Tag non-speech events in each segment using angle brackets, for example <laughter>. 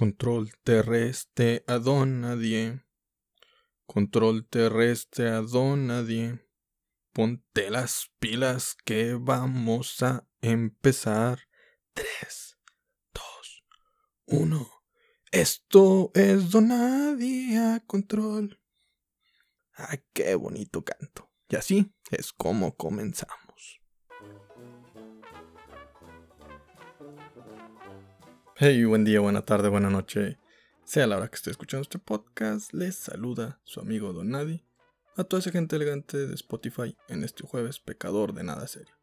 Control terrestre a don nadie. Control terrestre a don nadie. Ponte las pilas que vamos a empezar. 3, 2, 1. Esto es Donadie a control. Ay, qué bonito canto. Y así es como comenzamos. Hey, buen día, buena tarde, buena noche. Sea la hora que esté escuchando este podcast, les saluda su amigo Don Nadie a toda esa gente elegante de Spotify en este jueves pecador de nada serio.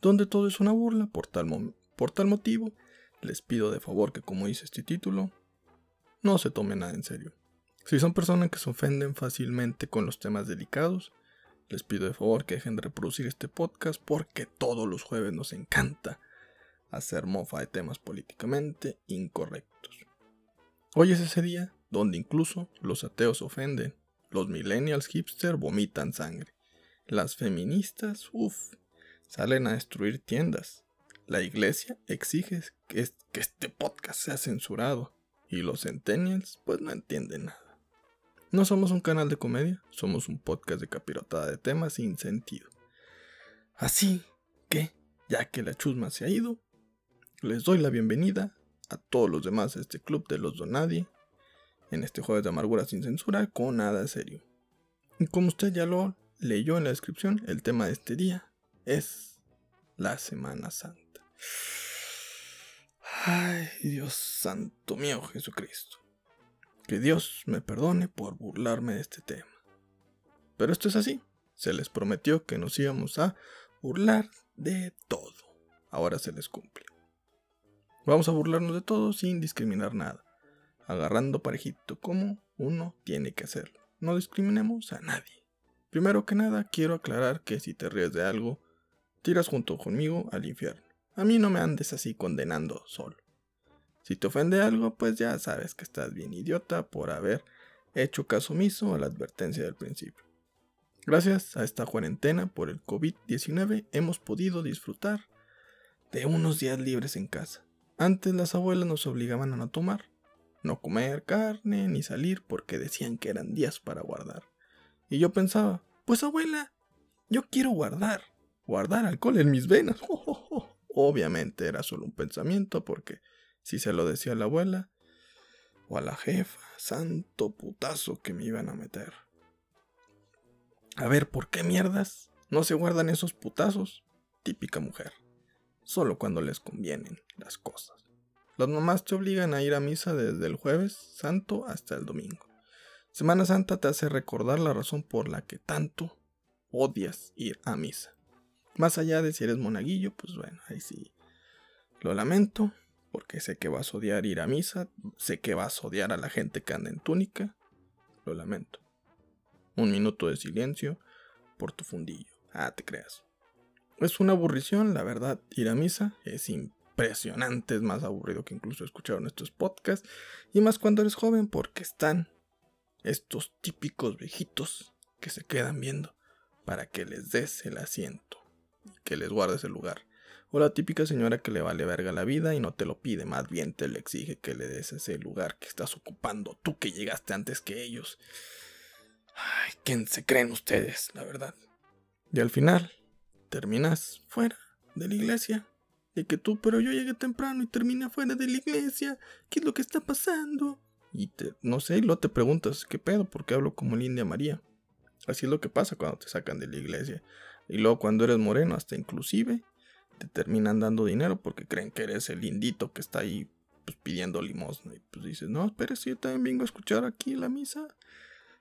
Donde todo es una burla por tal, por tal motivo, les pido de favor que como dice este título, no se tome nada en serio. Si son personas que se ofenden fácilmente con los temas delicados, les pido de favor que dejen de reproducir este podcast porque todos los jueves nos encanta hacer mofa de temas políticamente incorrectos. Hoy es ese día donde incluso los ateos ofenden, los millennials hipster vomitan sangre, las feministas, uff, salen a destruir tiendas, la iglesia exige que, este podcast sea censurado y los centennials pues no entienden nada. No somos un canal de comedia, somos un podcast de capirotada de temas sin sentido. Así que, ya que la chusma se ha ido, les doy la bienvenida a todos los demás de este club de los Donadie en este jueves de amargura sin censura con nada serio. Y como usted ya lo leyó en la descripción, el tema de este día es la Semana Santa. Ay, Dios santo mío Jesucristo. Que Dios me perdone por burlarme de este tema. Pero esto es así. Se les prometió que nos íbamos a burlar de todo. Ahora se les cumple. Vamos a burlarnos de todo sin discriminar nada. Agarrando parejito como uno tiene que hacerlo. No discriminemos a nadie. Primero que nada, quiero aclarar que si te ríes de algo, tiras junto conmigo al infierno. A mí no me andes así condenando solo. Si te ofende algo, pues ya sabes que estás bien idiota por haber hecho caso omiso a la advertencia del principio. Gracias a esta cuarentena por el COVID-19 hemos podido disfrutar de unos días libres en casa. Antes las abuelas nos obligaban a no tomar, no comer carne ni salir porque decían que eran días para guardar. Y yo pensaba, pues abuela, yo quiero guardar, guardar alcohol en mis venas. <laughs> Obviamente era solo un pensamiento porque si se lo decía a la abuela o a la jefa, santo putazo que me iban a meter. A ver, ¿por qué mierdas no se guardan esos putazos? Típica mujer. Solo cuando les convienen las cosas. Las mamás te obligan a ir a misa desde el jueves santo hasta el domingo. Semana Santa te hace recordar la razón por la que tanto odias ir a misa. Más allá de si eres monaguillo, pues bueno, ahí sí. Lo lamento, porque sé que vas a odiar ir a misa, sé que vas a odiar a la gente que anda en túnica. Lo lamento. Un minuto de silencio por tu fundillo. Ah, te creas. Es una aburrición, la verdad, ir a misa es impresionante, es más aburrido que incluso escuchar nuestros podcasts, y más cuando eres joven porque están estos típicos viejitos que se quedan viendo para que les des el asiento que les guardes el lugar. O la típica señora que le vale verga la vida y no te lo pide, más bien te le exige que le des ese lugar que estás ocupando, tú que llegaste antes que ellos. Ay, ¿quién se creen ustedes, la verdad? Y al final, terminas fuera de la iglesia. De que tú, pero yo llegué temprano y terminé fuera de la iglesia. ¿Qué es lo que está pasando? Y te, no sé, y luego te preguntas, ¿qué pedo? ¿Por qué hablo como Lindia María? Así es lo que pasa cuando te sacan de la iglesia. Y luego cuando eres moreno, hasta inclusive, te terminan dando dinero porque creen que eres el lindito que está ahí pues, pidiendo limosna. Y pues dices, no, espera, si yo también vengo a escuchar aquí la misa.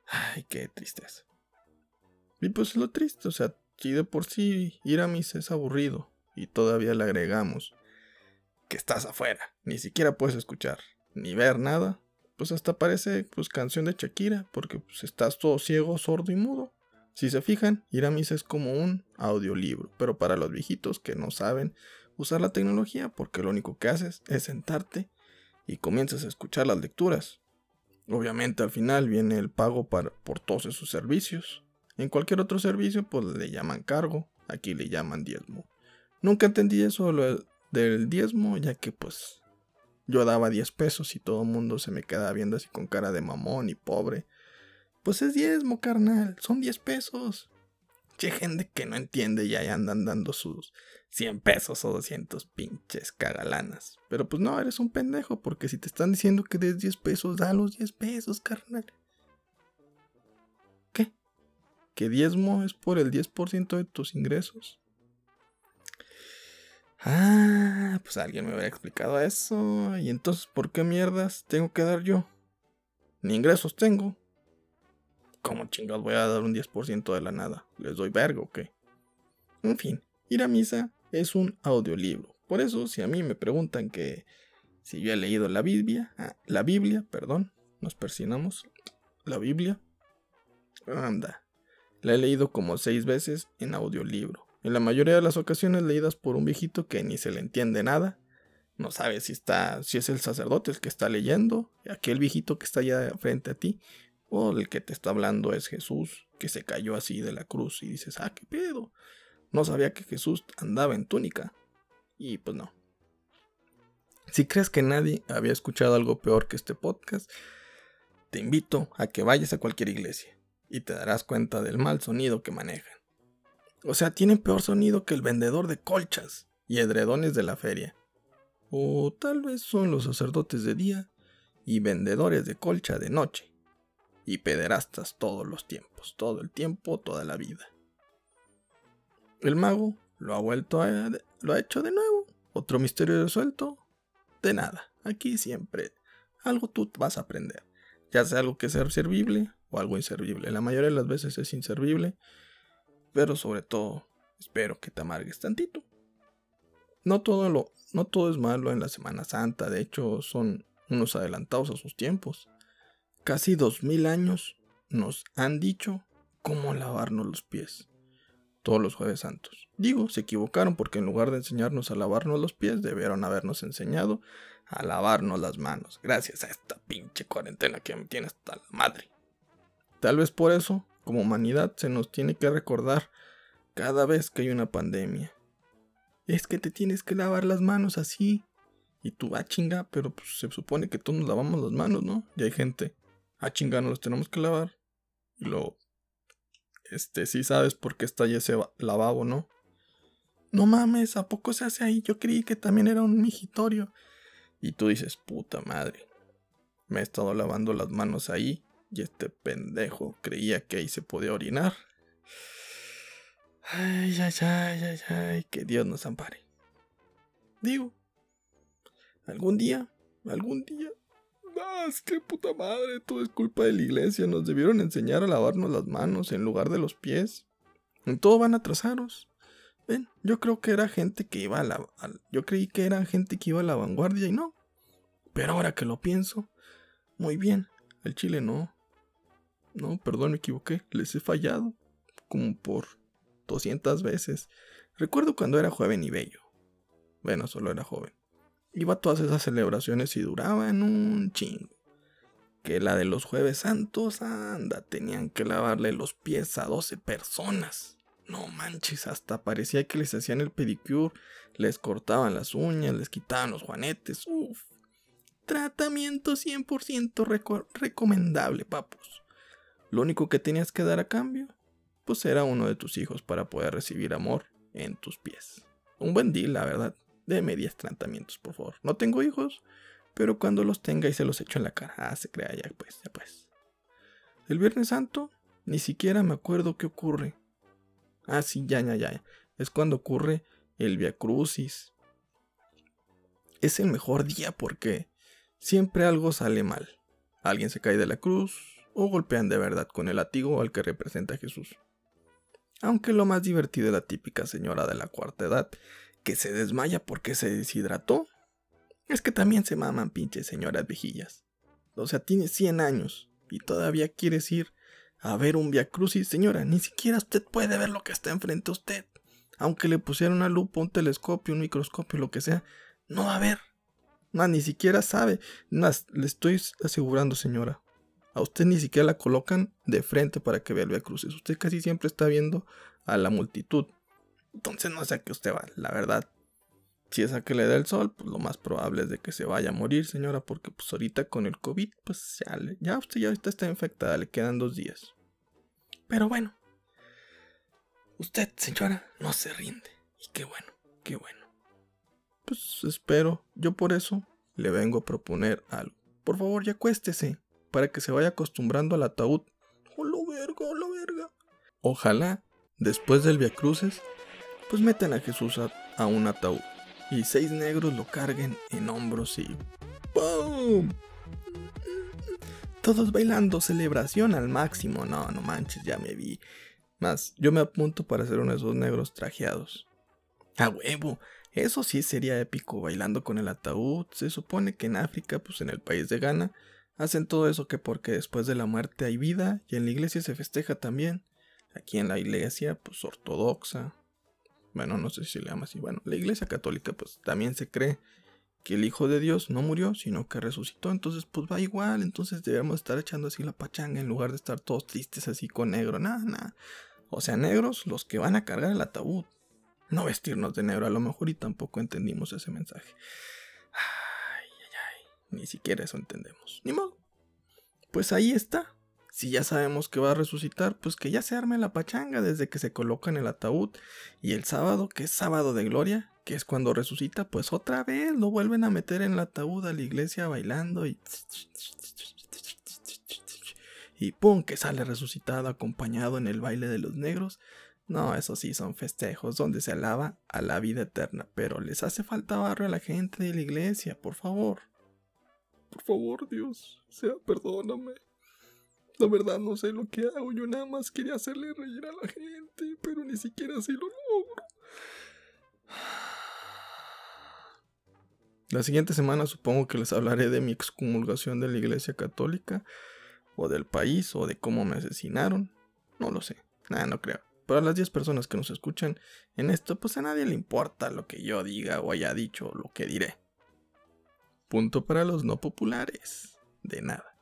Ay, qué tristeza. Y pues es lo triste, o sea, si de por sí ir a misa es aburrido y todavía le agregamos que estás afuera, ni siquiera puedes escuchar ni ver nada, pues hasta parece pues canción de Shakira, porque pues estás todo ciego, sordo y mudo. Si se fijan, ir a es como un audiolibro, pero para los viejitos que no saben usar la tecnología, porque lo único que haces es sentarte y comienzas a escuchar las lecturas. Obviamente al final viene el pago por todos esos servicios. En cualquier otro servicio pues le llaman cargo, aquí le llaman diezmo. Nunca entendí eso del diezmo, ya que pues yo daba 10 pesos y todo el mundo se me quedaba viendo así con cara de mamón y pobre. Pues es diezmo, carnal, son 10 pesos. Che, gente que no entiende y ahí andan dando sus 100 pesos o 200 pinches cagalanas. Pero pues no, eres un pendejo, porque si te están diciendo que des 10 pesos, da los 10 pesos, carnal. ¿Que diezmo es por el 10% de tus ingresos? Ah, pues alguien me hubiera explicado eso. Y entonces, ¿por qué mierdas tengo que dar yo? Ni ingresos tengo. ¿Cómo chingados voy a dar un 10% de la nada? ¿Les doy vergo o qué? En fin, ir a misa es un audiolibro. Por eso, si a mí me preguntan que si yo he leído la Biblia, ah, la Biblia, perdón, nos persinamos, la Biblia, anda, la he leído como seis veces en audiolibro. En la mayoría de las ocasiones leídas por un viejito que ni se le entiende nada. No sabe si está, si es el sacerdote el que está leyendo, aquel viejito que está allá frente a ti, o el que te está hablando es Jesús, que se cayó así de la cruz y dices, ah, qué pedo. No sabía que Jesús andaba en túnica. Y pues no. Si crees que nadie había escuchado algo peor que este podcast, te invito a que vayas a cualquier iglesia y te darás cuenta del mal sonido que manejan. O sea, tienen peor sonido que el vendedor de colchas y edredones de la feria. O tal vez son los sacerdotes de día y vendedores de colcha de noche y pederastas todos los tiempos, todo el tiempo, toda la vida. El mago lo ha vuelto a, lo ha hecho de nuevo. Otro misterio resuelto. De nada. Aquí siempre algo tú vas a aprender. Ya sea algo que sea servible o algo inservible. La mayoría de las veces es inservible. Pero sobre todo, espero que te amargues tantito. No todo lo, no todo es malo en la Semana Santa. De hecho, son unos adelantados a sus tiempos casi dos mil años nos han dicho cómo lavarnos los pies. Todos los jueves santos. Digo, se equivocaron porque en lugar de enseñarnos a lavarnos los pies, debieron habernos enseñado a lavarnos las manos. Gracias a esta pinche cuarentena que me tiene hasta la madre. Tal vez por eso, como humanidad, se nos tiene que recordar cada vez que hay una pandemia. Es que te tienes que lavar las manos así. Y tú, ah, chinga, pero pues, se supone que todos nos lavamos las manos, ¿no? Y hay gente ah, chingar, los tenemos que lavar. Y lo, este, sí sabes por qué está ahí ese lavabo, ¿no? No mames, ¿a poco se hace ahí? Yo creí que también era un migitorio. Y tú dices, puta madre. Me he estado lavando las manos ahí y este pendejo creía que ahí se podía orinar. Ay, ay, ay, ay, ay, que Dios nos ampare. Digo, algún día, algún día Ah, es puta madre, todo es culpa de la iglesia. Nos debieron enseñar a lavarnos las manos en lugar de los pies. En todo van atrasados. Ven, yo creo que era gente que iba a la. yo creí que era gente que iba a la vanguardia y no. Pero ahora que lo pienso, muy bien. El chile no. No, perdón, me equivoqué. Les he fallado. Como por 200 veces. Recuerdo cuando era joven y bello. Bueno, solo era joven iba a todas esas celebraciones y duraban un chingo. Que la de los jueves santos, anda, tenían que lavarle los pies a 12 personas. No manches, hasta parecía que les hacían el pedicure, les cortaban las uñas, les quitaban los juanetes, uff. Tratamiento 100% recomendable, papus. Lo único que tenías que dar a cambio, pues era uno de tus hijos para poder recibir amor en tus pies. Un buen deal, la verdad de medias tratamientos, por favor. No tengo hijos, pero cuando los tenga y se los echo en la cara. Ah, se crea ya, pues, ya pues. El Viernes Santo, ni siquiera me acuerdo qué ocurre. Ah, sí, ya, ya, ya. Es cuando ocurre el Via Crucis. Es el mejor día porque siempre algo sale mal. Alguien se cae de la cruz o golpean de verdad con el latigo al que representa a Jesús. Aunque lo más divertido es la típica señora de la cuarta edad que se desmaya porque se deshidrató. Es que también se maman pinches señoras viejillas. O sea, tiene 100 años y todavía quieres ir a ver un Via Crucis, señora. Ni siquiera usted puede ver lo que está enfrente a usted. Aunque le pusiera una lupa, un telescopio, un microscopio, lo que sea, no va a ver. No, ni siquiera sabe. le estoy asegurando, señora. A usted ni siquiera la colocan de frente para que vea el Via. Usted casi siempre está viendo a la multitud. Entonces no sé a qué usted va, la verdad. Si es a que le da el sol, pues lo más probable es de que se vaya a morir, señora, porque pues ahorita con el COVID, pues ya, ya usted ya ahorita está infectada, le quedan dos días. Pero bueno, usted, señora, no se rinde. Y qué bueno, qué bueno. Pues espero, yo por eso le vengo a proponer algo. Por favor, ya acuéstese, para que se vaya acostumbrando al ataúd. ¡Oh, lo verga, oh, lo verga! Ojalá, después del Via Cruces, pues metan a Jesús a, a un ataúd y seis negros lo carguen en hombros y ¡Pum! Todos bailando, celebración al máximo. No, no manches, ya me vi. Más, yo me apunto para ser uno de esos negros trajeados. A huevo, eso sí sería épico, bailando con el ataúd. Se supone que en África, pues en el país de Ghana, hacen todo eso que porque después de la muerte hay vida y en la iglesia se festeja también. Aquí en la iglesia, pues ortodoxa, bueno, no sé si le llama así, bueno, la iglesia católica pues también se cree que el Hijo de Dios no murió, sino que resucitó, entonces pues va igual, entonces debemos estar echando así la pachanga en lugar de estar todos tristes así con negro, nada, nada. O sea, negros los que van a cargar el ataúd, no vestirnos de negro a lo mejor y tampoco entendimos ese mensaje. Ni siquiera eso entendemos. Ni modo. Pues ahí está, si ya sabemos que va a resucitar, pues que ya se arme la pachanga desde que se coloca en el ataúd. Y el sábado, que es sábado de gloria, que es cuando resucita, pues otra vez lo vuelven a meter en el ataúd a la iglesia bailando y... Y pum, que sale resucitado acompañado en el baile de los negros. No, eso sí son festejos donde se alaba a la vida eterna, pero les hace falta barrio a la gente de la iglesia, por favor. Por favor, Dios, sea, perdóname. La verdad no sé lo que hago, yo nada más quería hacerle reír a la gente, pero ni siquiera así lo logro. La siguiente semana supongo que les hablaré de mi excomulgación de la Iglesia Católica, o del país, o de cómo me asesinaron. No lo sé, nada, no creo. Pero a las 10 personas que nos escuchan en esto, pues a nadie le importa lo que yo diga o haya dicho o lo que diré. Punto para los no populares. De nada.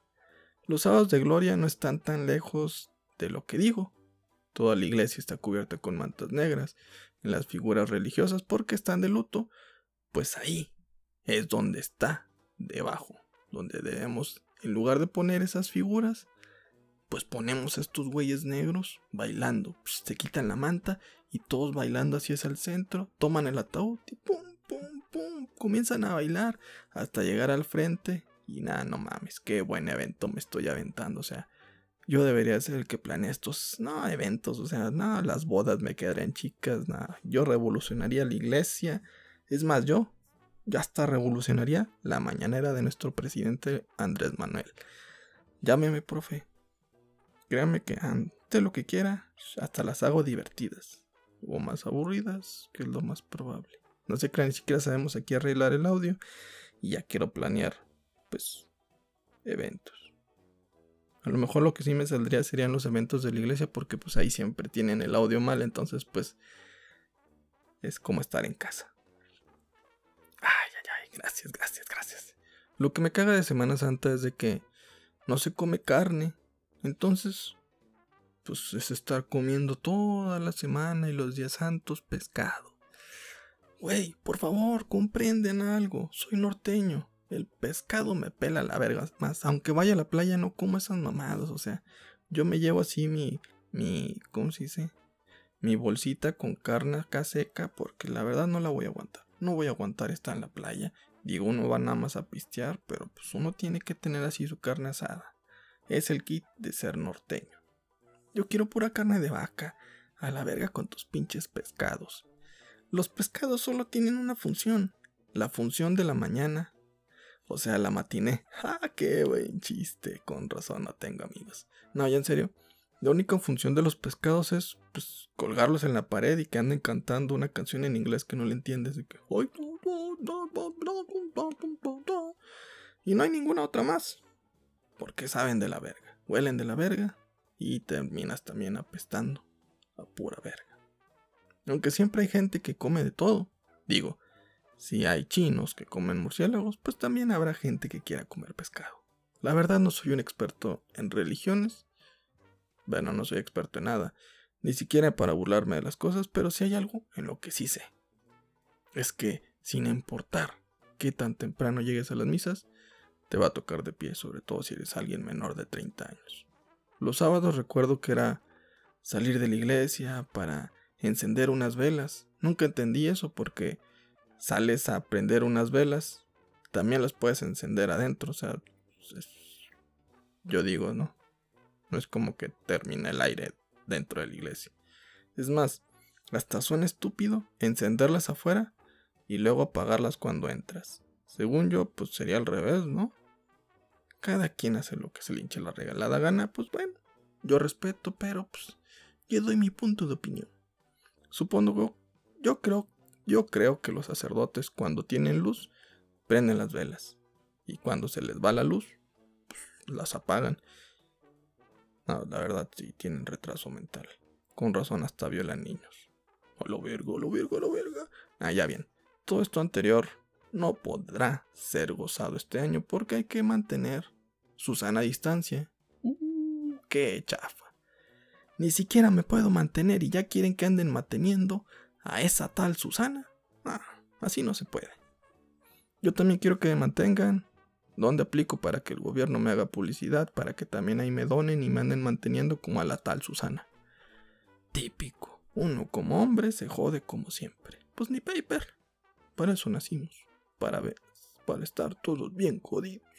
Los sábados de gloria no están tan lejos de lo que digo. Toda la iglesia está cubierta con mantas negras en las figuras religiosas porque están de luto. Pues ahí es donde está, debajo, donde debemos, en lugar de poner esas figuras, pues ponemos a estos güeyes negros bailando. Pues se quitan la manta y todos bailando hacia el centro, toman el ataúd y pum, pum, comienzan a bailar hasta llegar al frente y nada, no mames, qué buen evento me estoy aventando. O sea, yo debería ser el que planea estos, no, eventos. O sea, nada, las bodas me quedarían chicas, nada. Yo revolucionaría la iglesia. Es más, yo ya hasta revolucionaría la mañanera de nuestro presidente Andrés Manuel. Llámeme, profe. Créame que ante lo que quiera, hasta las hago divertidas. O más aburridas, que es lo más probable. No se crean, ni siquiera sabemos aquí arreglar el audio. Y ya quiero planear pues, eventos. A lo mejor lo que sí me saldría serían los eventos de la iglesia porque pues ahí siempre tienen el audio mal, entonces pues es como estar en casa. Ay, ay, ay, gracias, gracias, gracias. Lo que me caga de Semana Santa es de que no se come carne, entonces pues es estar comiendo toda la semana y los días santos pescado. Güey, por favor, comprenden algo, soy norteño. El pescado me pela la verga. Más, aunque vaya a la playa, no como esas mamadas. O sea, yo me llevo así mi. mi. ¿Cómo se dice? Mi bolsita con carne acá seca. Porque la verdad no la voy a aguantar. No voy a aguantar estar en la playa. Digo, uno va nada más a pistear. Pero pues uno tiene que tener así su carne asada. Es el kit de ser norteño. Yo quiero pura carne de vaca. A la verga con tus pinches pescados. Los pescados solo tienen una función. La función de la mañana o sea, la matiné. <laughs> ¡Ah, qué buen chiste! Con razón no tengo amigos. No, ya en serio. La única función de los pescados es pues, colgarlos en la pared y que anden cantando una canción en inglés que no le entiendes. Y, que... y no hay ninguna otra más. Porque saben de la verga. Huelen de la verga. Y terminas también apestando a pura verga. Aunque siempre hay gente que come de todo. Digo, si hay chinos que comen murciélagos, pues también habrá gente que quiera comer pescado. La verdad no soy un experto en religiones. Bueno, no soy experto en nada, ni siquiera para burlarme de las cosas, pero si hay algo en lo que sí sé. Es que sin importar qué tan temprano llegues a las misas, te va a tocar de pie, sobre todo si eres alguien menor de 30 años. Los sábados recuerdo que era salir de la iglesia para encender unas velas. Nunca entendí eso porque sales a prender unas velas, también las puedes encender adentro, o sea, yo digo, ¿no? No es como que termina el aire dentro de la iglesia. Es más, hasta suena estúpido encenderlas afuera y luego apagarlas cuando entras. Según yo, pues sería al revés, ¿no? Cada quien hace lo que se le hinche la regalada gana, pues bueno, yo respeto, pero pues yo doy mi punto de opinión. Supongo, yo creo, yo creo que los sacerdotes cuando tienen luz prenden las velas y cuando se les va la luz, pues, las apagan. No, la verdad sí tienen retraso mental. Con razón hasta violan niños. O lo virgo, lo virgo, lo verga. Ah, ya bien. Todo esto anterior no podrá ser gozado este año porque hay que mantener su sana distancia. Uh, qué chafa. Ni siquiera me puedo mantener y ya quieren que anden manteniendo a esa tal Susana. Ah, así no se puede. Yo también quiero que me mantengan. ¿Dónde aplico para que el gobierno me haga publicidad? Para que también ahí me donen y me anden manteniendo como a la tal Susana. Típico. Uno como hombre se jode como siempre. Pues ni paper. Para eso nacimos. Para ver. Para estar todos bien jodidos.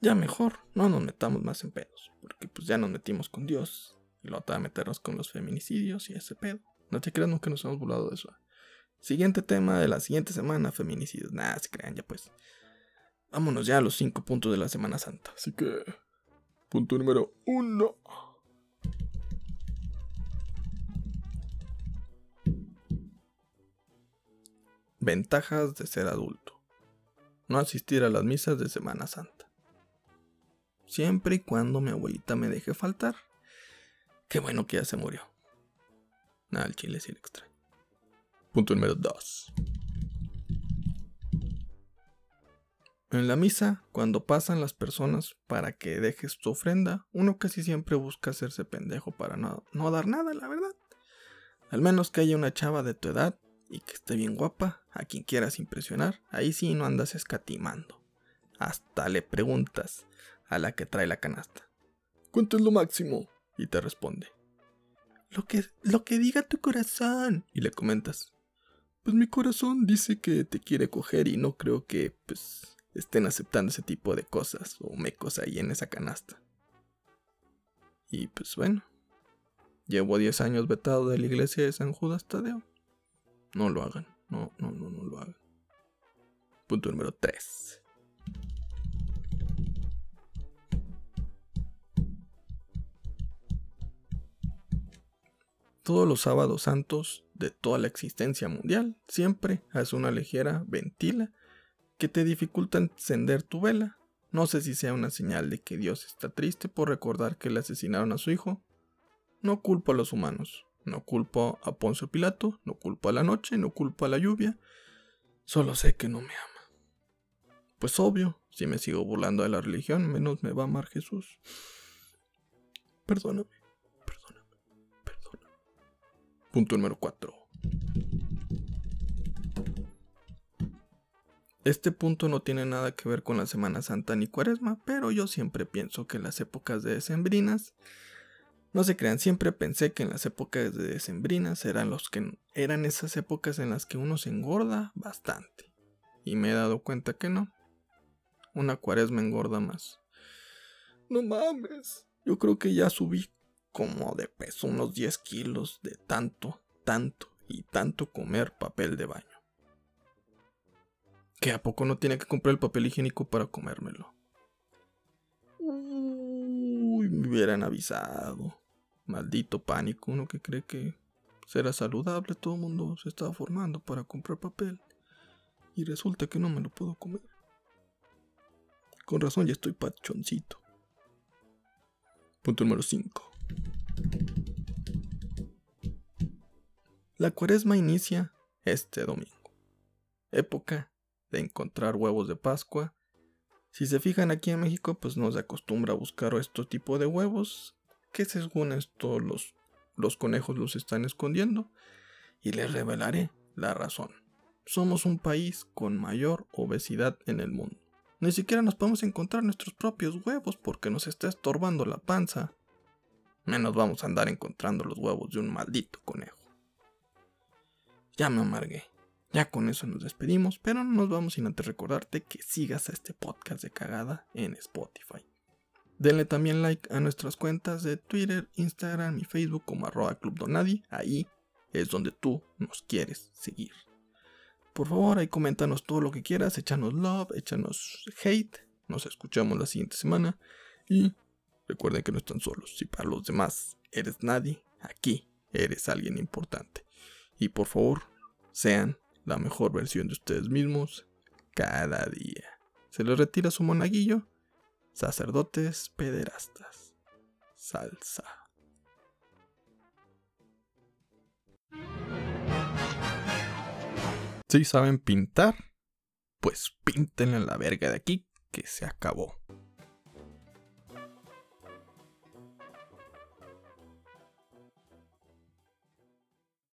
Ya mejor, no nos metamos más en pedos. Porque pues ya nos metimos con Dios. Y lo a meternos con los feminicidios y ese pedo. No te creas nunca nos hemos burlado de eso. Siguiente tema de la siguiente semana, feminicidios. Nada, se crean ya pues. Vámonos ya a los cinco puntos de la Semana Santa. Así que... Punto número uno. Ventajas de ser adulto. No asistir a las misas de Semana Santa. Siempre y cuando mi abuelita me deje faltar. Qué bueno que ya se murió. Nada, el chile sí le. Punto número 2. En la misa, cuando pasan las personas para que dejes tu ofrenda, uno casi siempre busca hacerse pendejo para no, no dar nada, la verdad. Al menos que haya una chava de tu edad y que esté bien guapa, a quien quieras impresionar, ahí sí no andas escatimando. Hasta le preguntas a la que trae la canasta. ¿Cuánto es lo máximo? Y te responde. Lo que, lo que diga tu corazón. Y le comentas. Pues mi corazón dice que te quiere coger y no creo que, pues, estén aceptando ese tipo de cosas o mecos ahí en esa canasta. Y pues bueno, llevo 10 años vetado de la iglesia de San Judas Tadeo. No lo hagan. No, no, no, no lo hagan. Punto número 3. Todos los sábados santos de toda la existencia mundial, siempre haz una ligera ventila que te dificulta encender tu vela. No sé si sea una señal de que Dios está triste por recordar que le asesinaron a su hijo. No culpo a los humanos, no culpo a Poncio Pilato, no culpo a la noche, no culpo a la lluvia. Solo sé que no me ama. Pues obvio, si me sigo burlando de la religión, menos me va a amar Jesús. Perdóname, Punto número 4. Este punto no tiene nada que ver con la Semana Santa ni Cuaresma, pero yo siempre pienso que las épocas de decembrinas no se crean, siempre pensé que en las épocas de decembrinas eran los que eran esas épocas en las que uno se engorda bastante. Y me he dado cuenta que no. Una cuaresma engorda más. No mames. Yo creo que ya subí como de peso unos 10 kilos de tanto, tanto y tanto comer papel de baño. ¿Que a poco no tiene que comprar el papel higiénico para comérmelo? Uy, me hubieran avisado. Maldito pánico, uno que cree que será saludable, todo el mundo se estaba formando para comprar papel. Y resulta que no me lo puedo comer. Con razón ya estoy pachoncito. Punto número 5. La cuaresma inicia este domingo. Época de encontrar huevos de Pascua si se fijan aquí en México, pues no se acostumbra a buscar este tipo de huevos, que según esto los, los conejos los están escondiendo, y les revelaré la razón. somos un país con mayor obesidad en el mundo. Ni siquiera nos podemos encontrar nuestros propios huevos porque nos está estorbando la panza. Menos vamos a andar encontrando los huevos de un maldito conejo. Ya me amargué. Ya con eso nos despedimos, pero no nos vamos sin antes recordarte que sigas a este podcast de cagada en Spotify. Denle también like a nuestras cuentas de Twitter, Instagram y Facebook como arroba Club Donadi. Ahí es donde tú nos quieres seguir. Por favor, ahí coméntanos todo lo que quieras, échanos love, échanos hate. Nos escuchamos la siguiente semana. Y recuerden que no están solos. Si para los demás eres nadie, aquí eres alguien importante. Y por favor, sean la mejor versión de ustedes mismos cada día. Se les retira su monaguillo. Sacerdotes pederastas. Salsa. Si saben pintar, pues píntenle la verga de aquí que se acabó.